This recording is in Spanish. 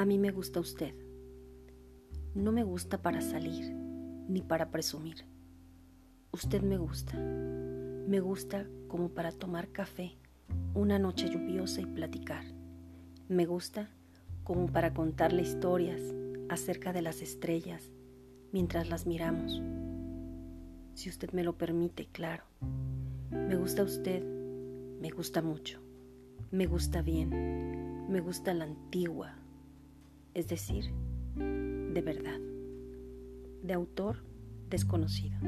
A mí me gusta usted. No me gusta para salir ni para presumir. Usted me gusta. Me gusta como para tomar café una noche lluviosa y platicar. Me gusta como para contarle historias acerca de las estrellas mientras las miramos. Si usted me lo permite, claro. Me gusta usted, me gusta mucho, me gusta bien, me gusta la antigua, es decir, de verdad, de autor desconocido.